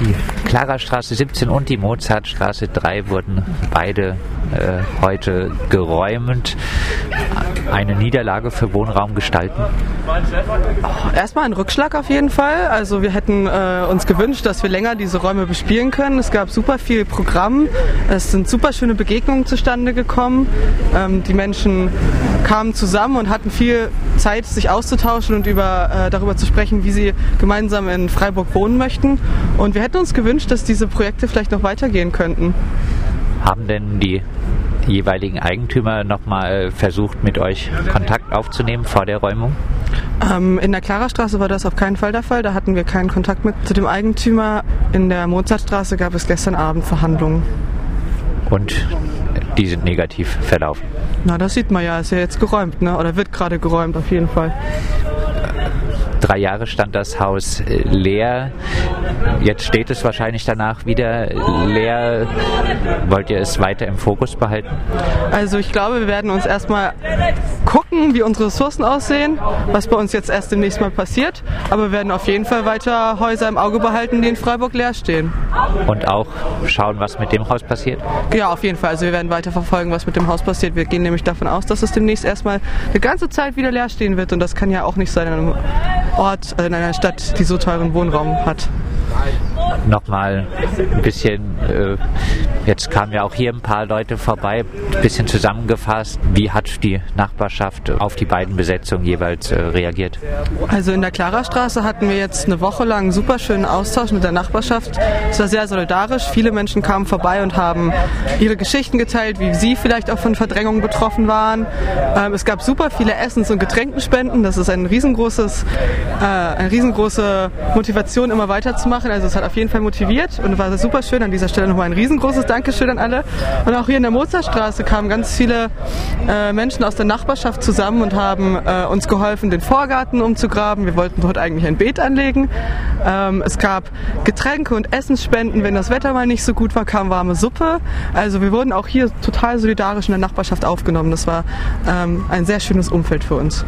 Die Klarerstraße 17 und die Mozartstraße 3 wurden beide äh, heute geräumt. Eine Niederlage für Wohnraum gestalten? Erstmal ein Rückschlag auf jeden Fall. Also wir hätten äh, uns gewünscht, dass wir länger diese Räume bespielen können. Es gab super viel Programm. Es sind super schöne Begegnungen zustande gekommen. Ähm, die Menschen kamen zusammen und hatten viel Zeit, sich auszutauschen und über, äh, darüber zu sprechen, wie sie gemeinsam in Freiburg wohnen möchten. Und wir hätten uns gewünscht, dass diese Projekte vielleicht noch weitergehen könnten. Haben denn die jeweiligen Eigentümer nochmal versucht, mit euch Kontakt aufzunehmen vor der Räumung? Ähm, in der Klarerstraße war das auf keinen Fall der Fall. Da hatten wir keinen Kontakt mit zu dem Eigentümer. In der Mozartstraße gab es gestern Abend Verhandlungen. Und die sind negativ verlaufen? Na, das sieht man ja. Ist ja jetzt geräumt, ne? oder wird gerade geräumt auf jeden Fall. Drei Jahre stand das Haus äh, leer. Jetzt steht es wahrscheinlich danach wieder leer. Wollt ihr es weiter im Fokus behalten? Also ich glaube, wir werden uns erstmal gucken, wie unsere Ressourcen aussehen, was bei uns jetzt erst demnächst mal passiert. Aber wir werden auf jeden Fall weiter Häuser im Auge behalten, die in Freiburg leer stehen. Und auch schauen, was mit dem Haus passiert? Ja, auf jeden Fall. Also wir werden weiter verfolgen, was mit dem Haus passiert. Wir gehen nämlich davon aus, dass es demnächst erstmal eine ganze Zeit wieder leer stehen wird. Und das kann ja auch nicht sein Ort, in einer Stadt, die so teuren Wohnraum hat. Nochmal ein bisschen, äh, jetzt kamen ja auch hier ein paar Leute vorbei, ein bisschen zusammengefasst, wie hat die Nachbarschaft auf die beiden Besetzungen jeweils äh, reagiert? Also in der Klarerstraße hatten wir jetzt eine Woche lang einen super schönen Austausch mit der Nachbarschaft. Es war sehr solidarisch. Viele Menschen kamen vorbei und haben ihre Geschichten geteilt, wie sie vielleicht auch von Verdrängung betroffen waren. Ähm, es gab super viele Essens- und Getränkenspenden. Das ist ein riesengroßes, äh, eine riesengroße Motivation, immer weiterzumachen. Also es hat auf jeden Fall motiviert und war super schön. An dieser Stelle nochmal ein riesengroßes Dankeschön an alle. Und auch hier in der Mozartstraße kamen ganz viele äh, Menschen aus der Nachbarschaft zusammen und haben äh, uns geholfen, den Vorgarten umzugraben. Wir wollten dort eigentlich ein Beet anlegen. Ähm, es gab Getränke und Essensspenden. Wenn das Wetter mal nicht so gut war, kam warme Suppe. Also wir wurden auch hier total solidarisch in der Nachbarschaft aufgenommen. Das war ähm, ein sehr schönes Umfeld für uns.